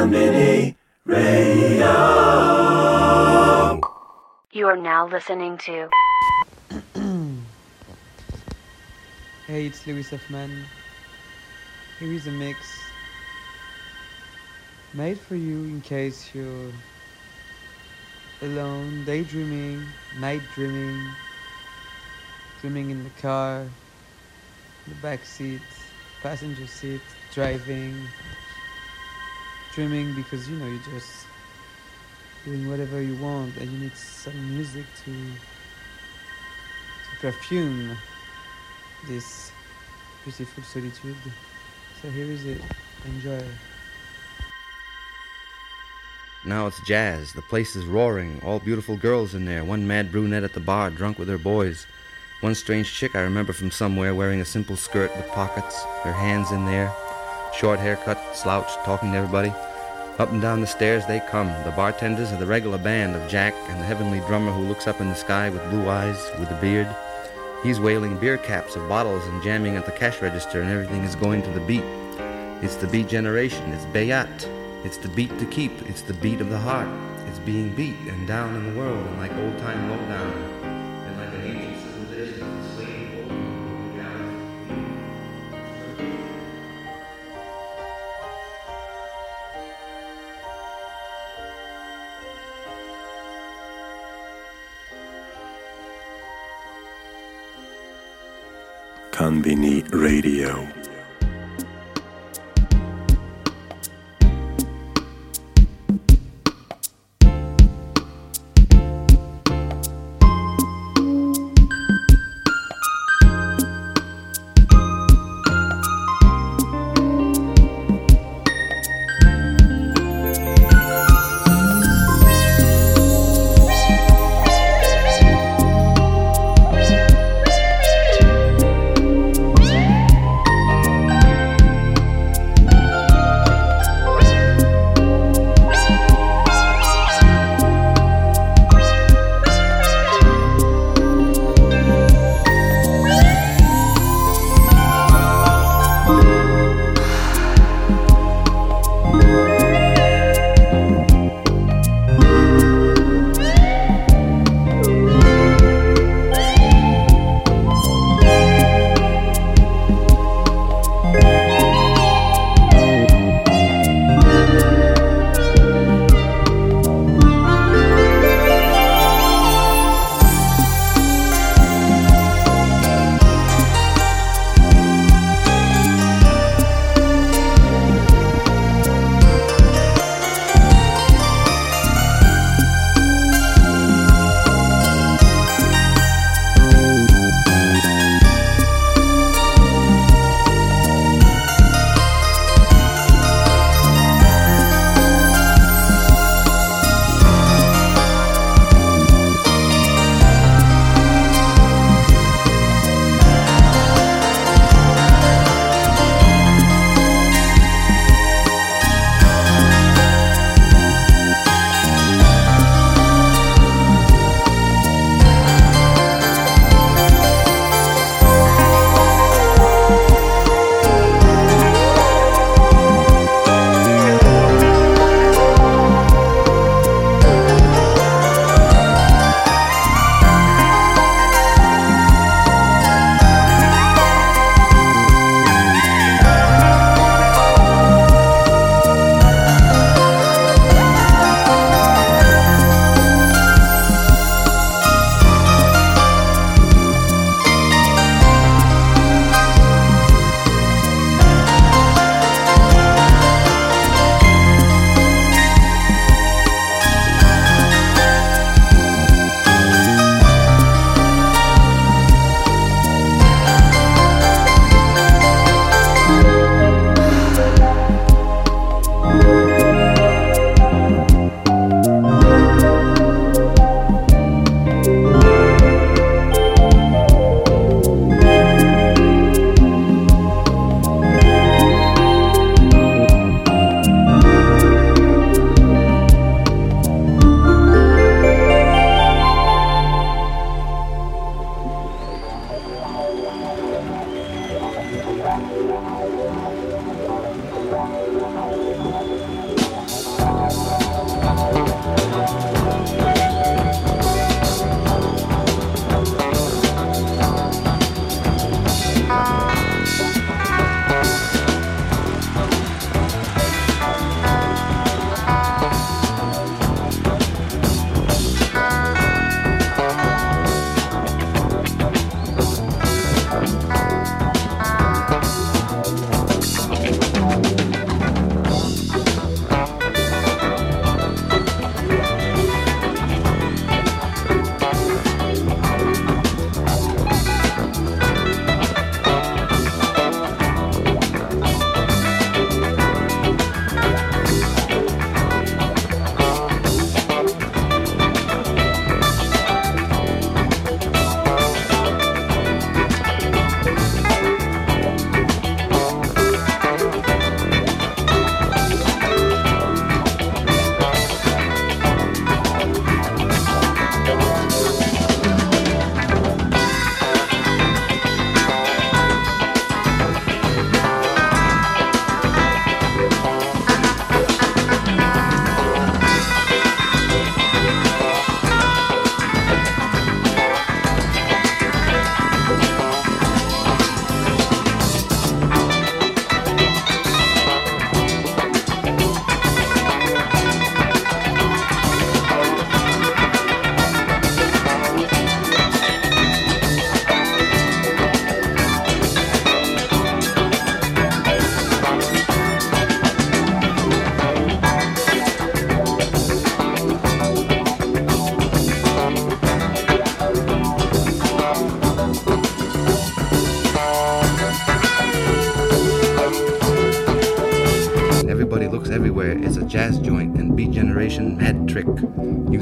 Konbini Radio. You are now listening to. Hey, it's Lewis OfMan. Here is a mix made for you in case you're alone, daydreaming, night dreaming, dreaming in the car, the back seat, passenger seat, driving, dreaming because you know you're just doing whatever you want and you need some music to to perfume this beautiful solitude. So here is it. Enjoy. Now it's jazz. The place is roaring. All beautiful girls in there. One mad brunette at the bar, drunk with her boys. One strange chick I remember from somewhere wearing a simple skirt with pockets, her hands in there. Short haircut, slouched, talking to everybody. Up and down the stairs they come. The bartenders are the regular band of Jack and the heavenly drummer who looks up in the sky with blue eyes, with a beard. He's wailing beer caps of bottles and jamming at the cash register, and everything is going to the beat. It's the beat generation. It's Bayat. It's the beat to keep. It's the beat of the heart. It's being beat and down in the world, and like old time lowdown, Konbini Radio.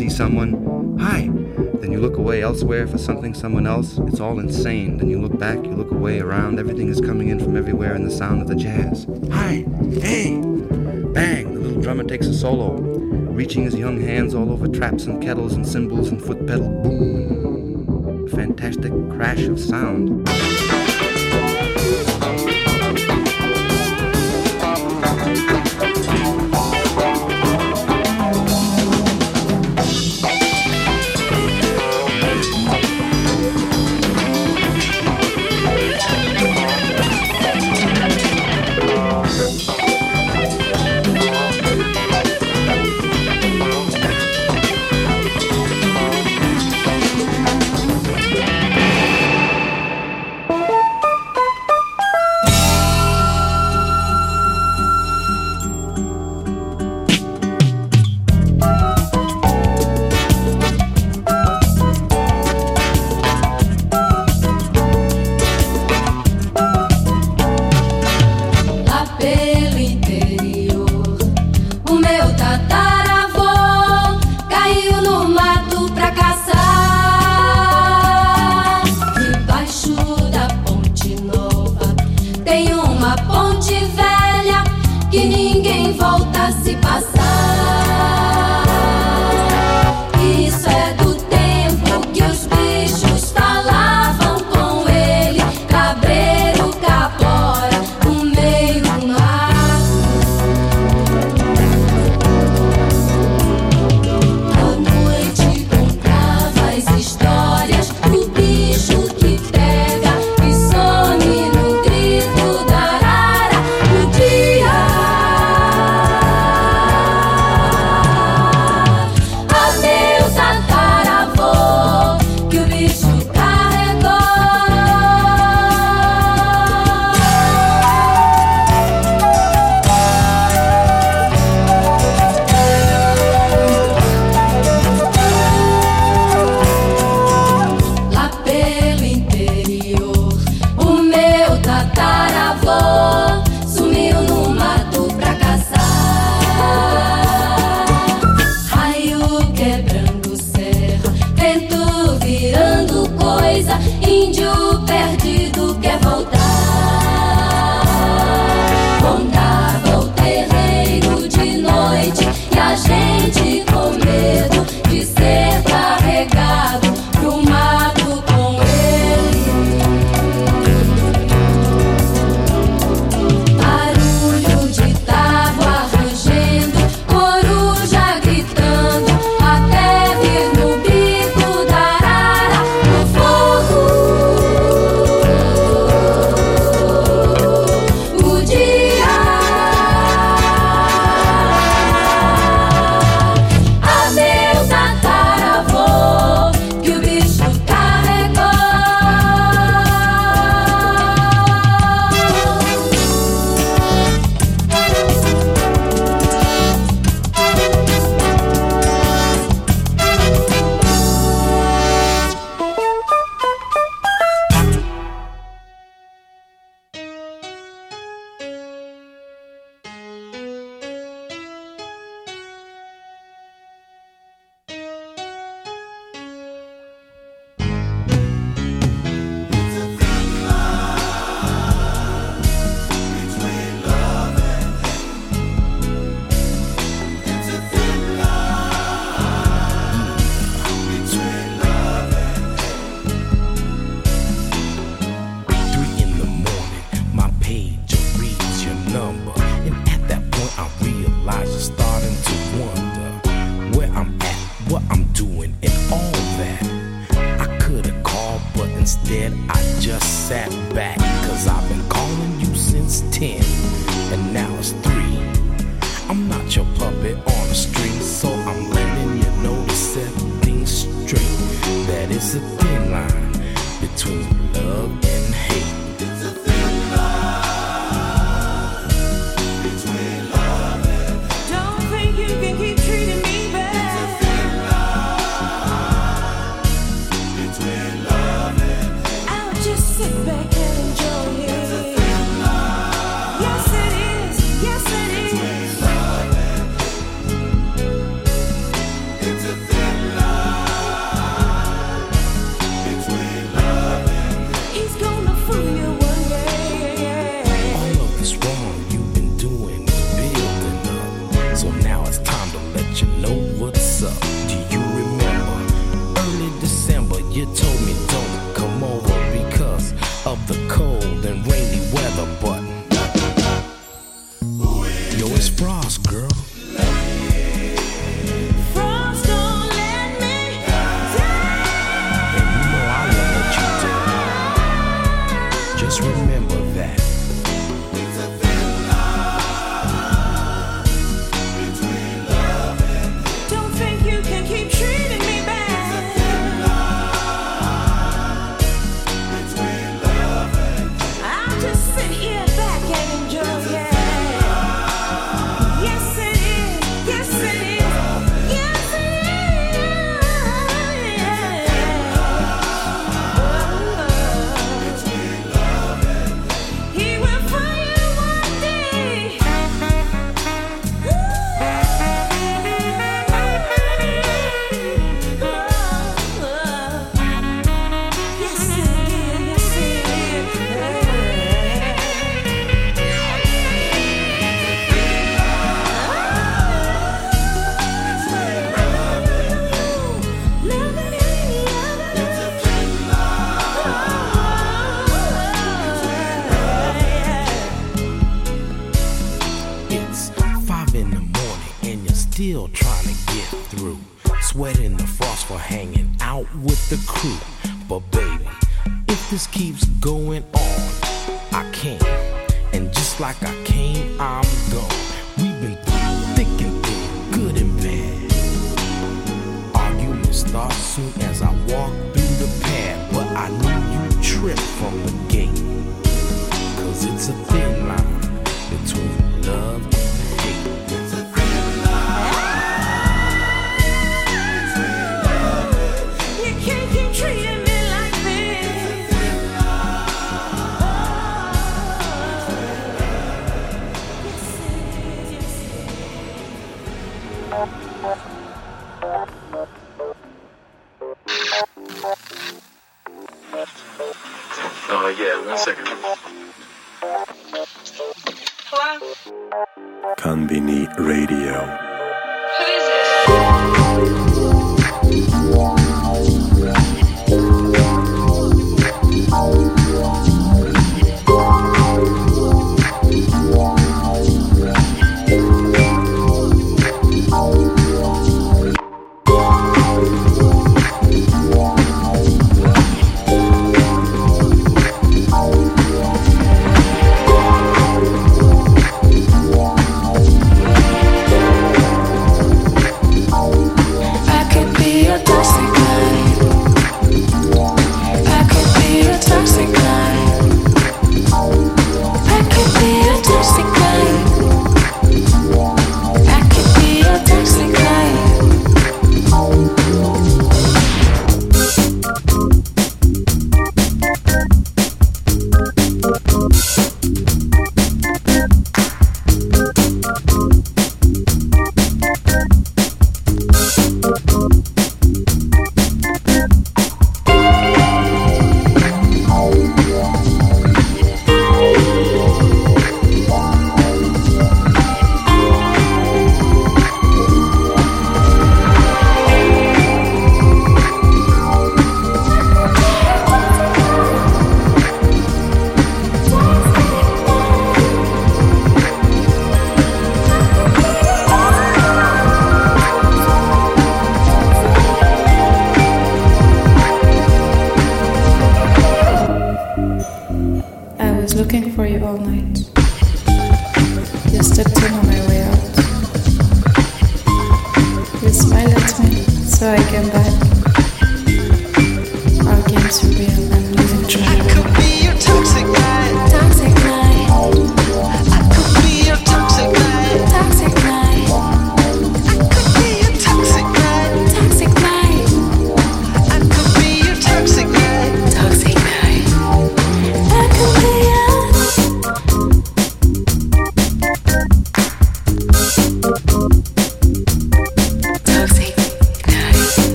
See someone, hi, then you look away elsewhere for something, someone else. It's all insane. Then you look back, you look away around, everything is coming in from everywhere in the sound of the jazz. Hi, hey, bang, the little drummer takes a solo, reaching his young hands all over traps and kettles and cymbals and foot pedal. Boom, fantastic crash of sound.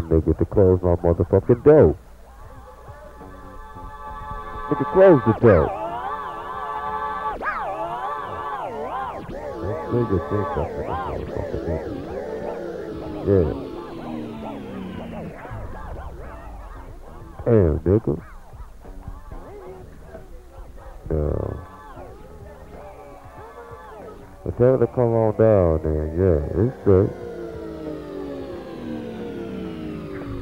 damn nigga to close my motherfucking door. Nigga, close the door. This nigga think I'm gonna motherfucking nigga. Yeah. Damn, nigga. Tell her to come on down, then. Yeah, it's good.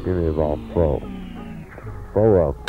Give me the ball. Throw. Throw.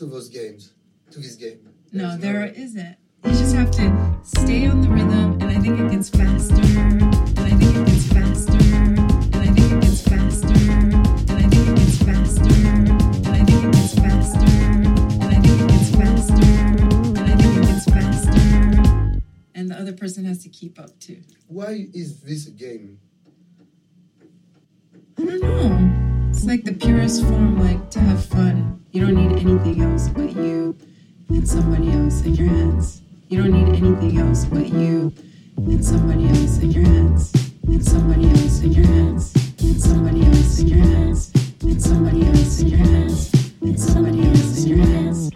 to those games, to this game. There no, is there no... isn't. You just have to stay on the rhythm, and I think it gets faster, and I think it gets faster, and I think it gets faster, and I think it gets faster, and I think it gets faster, and I think it gets faster, and I think it gets faster, and the other person has to keep up too. Why is this a game? I don't know. It's like the purest form, like to have fun. You don't need anything else but you and somebody else in your hands. You don't need anything else but you and somebody else in your hands. And somebody else in your hands. And somebody else in your hands. And somebody else in your hands. And somebody else in your hands.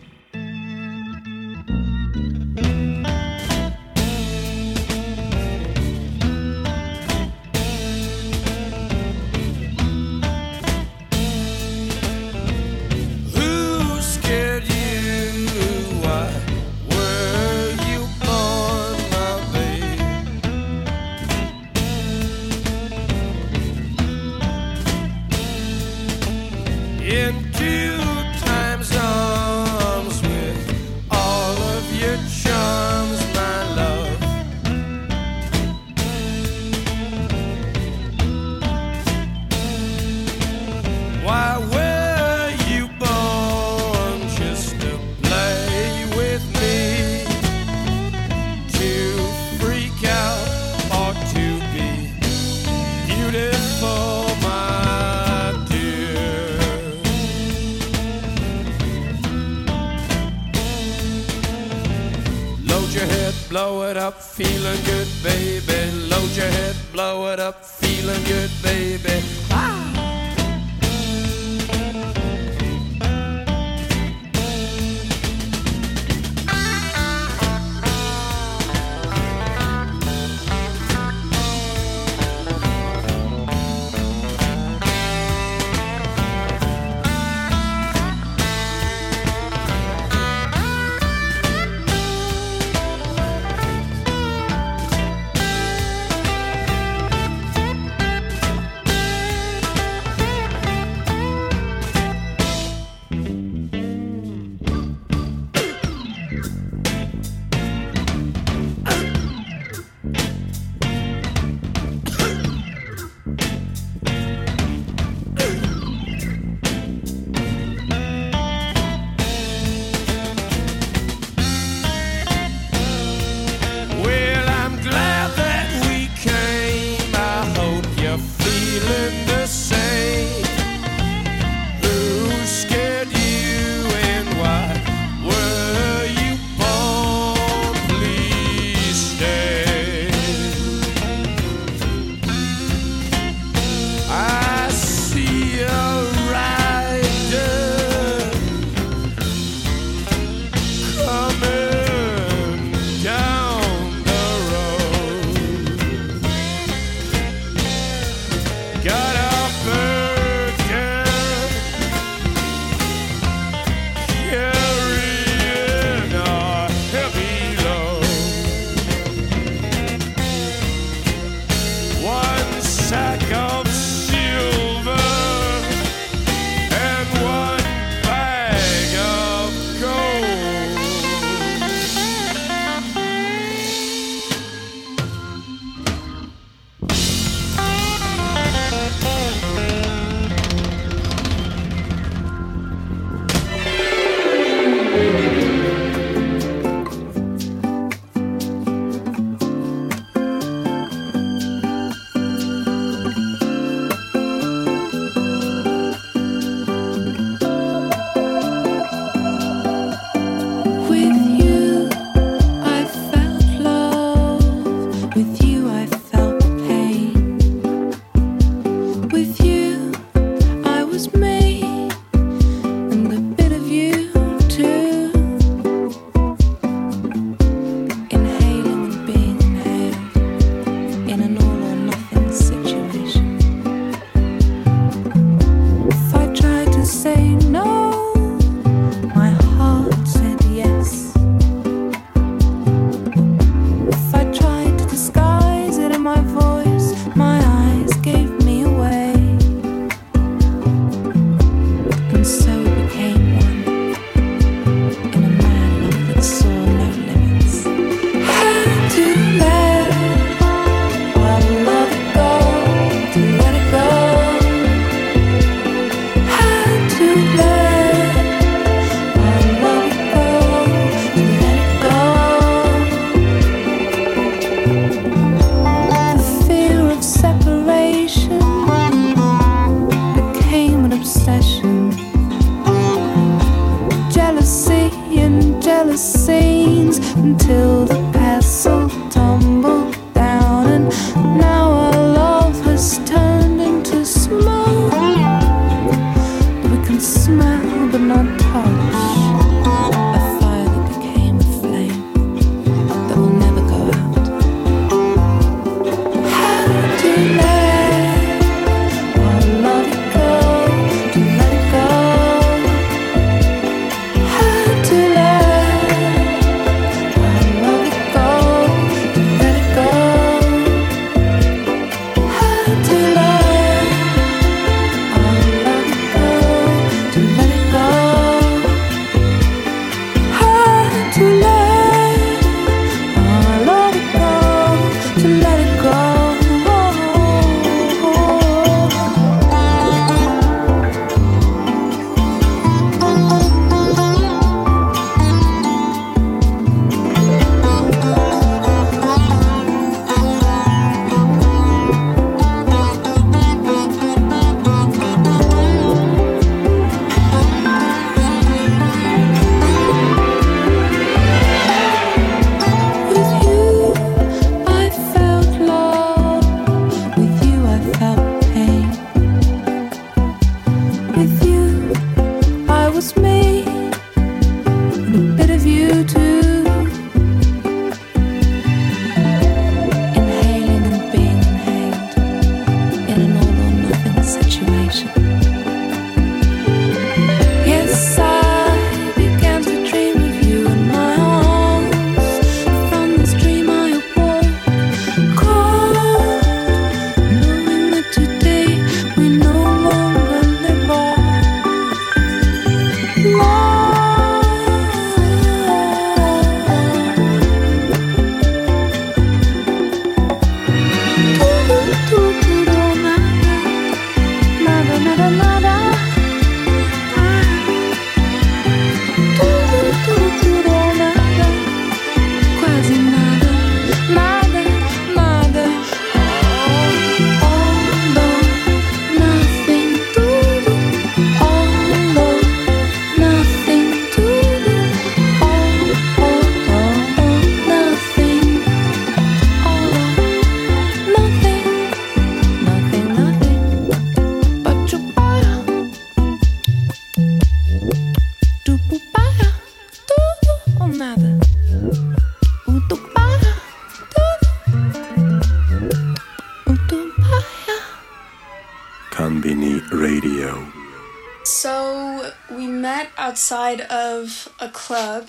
club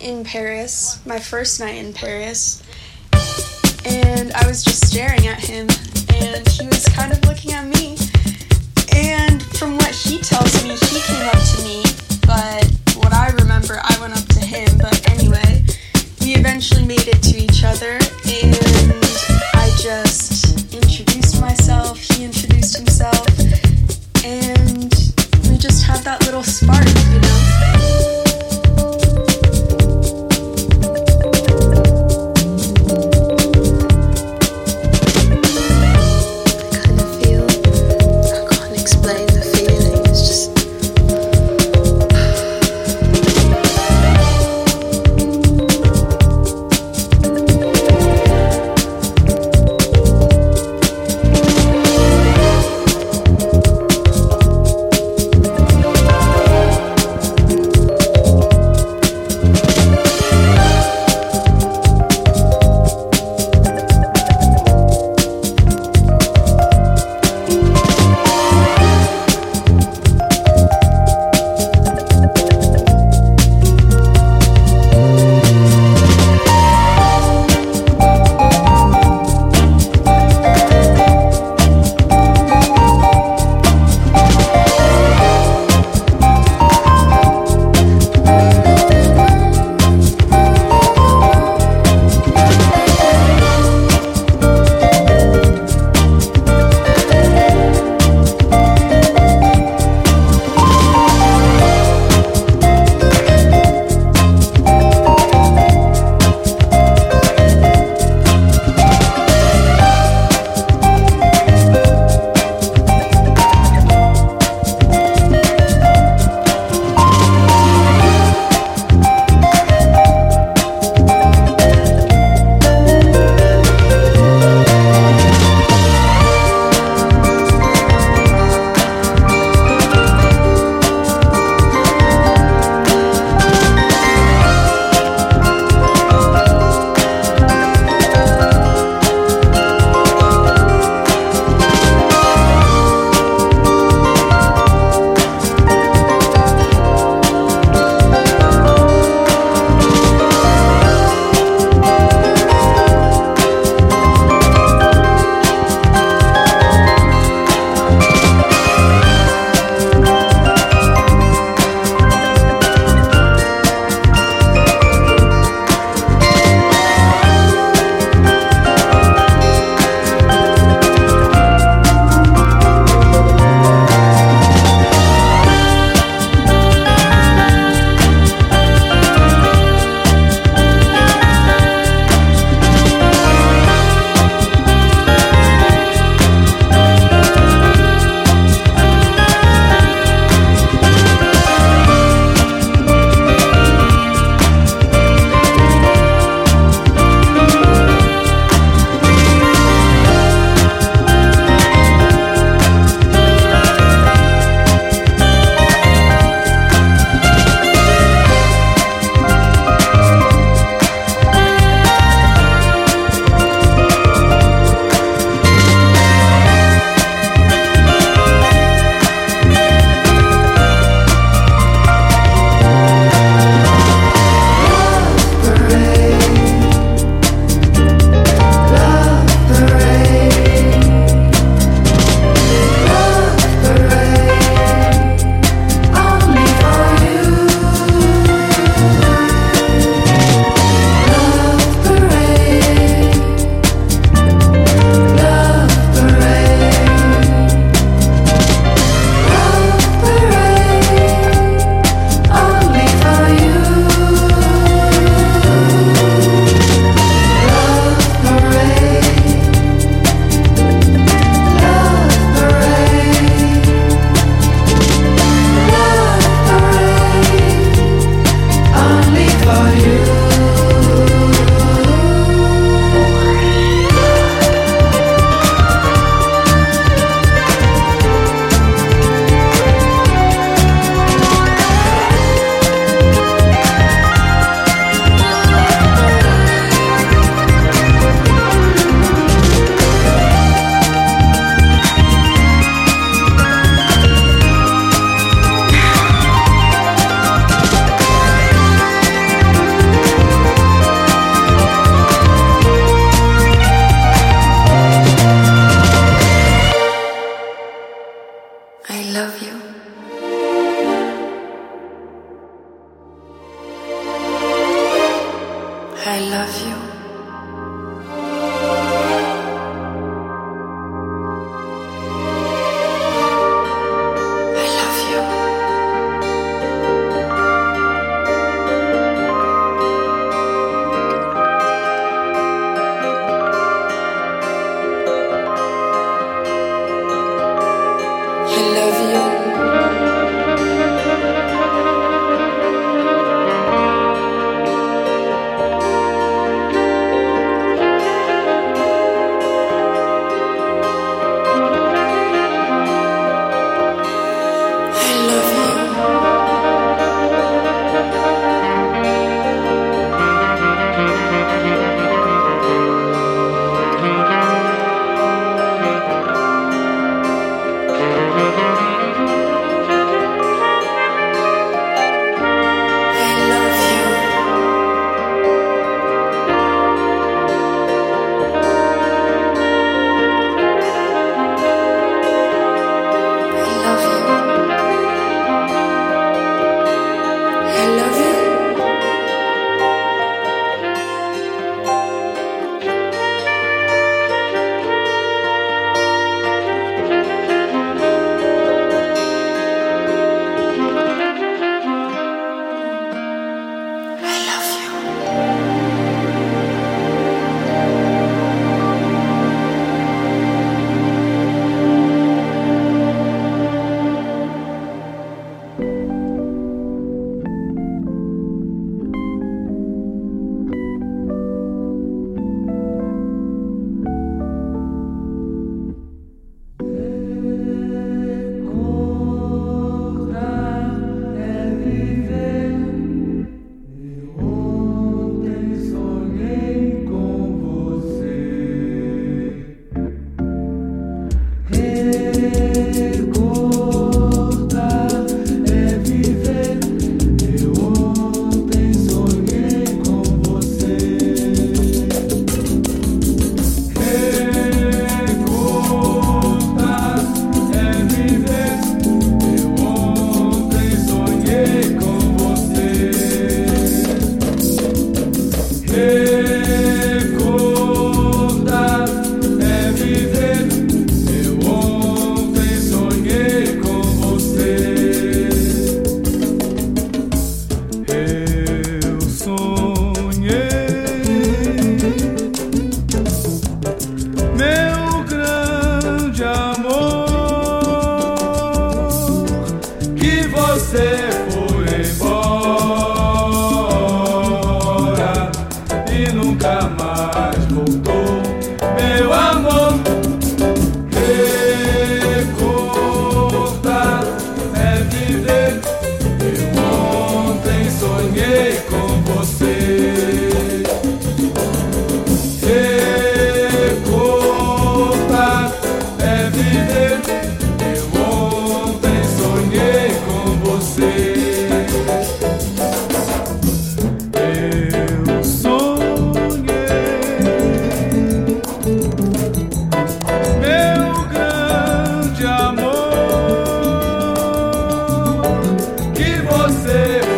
in Paris, my first night in Paris, and I was just staring at him, and he was kind of looking at me. And from what he tells me, he came up to me, but what I remember, I went up to him. But anyway, we eventually made it to each other, and I just introduced myself, he introduced himself, and we just had that little spark, you know? love you. você.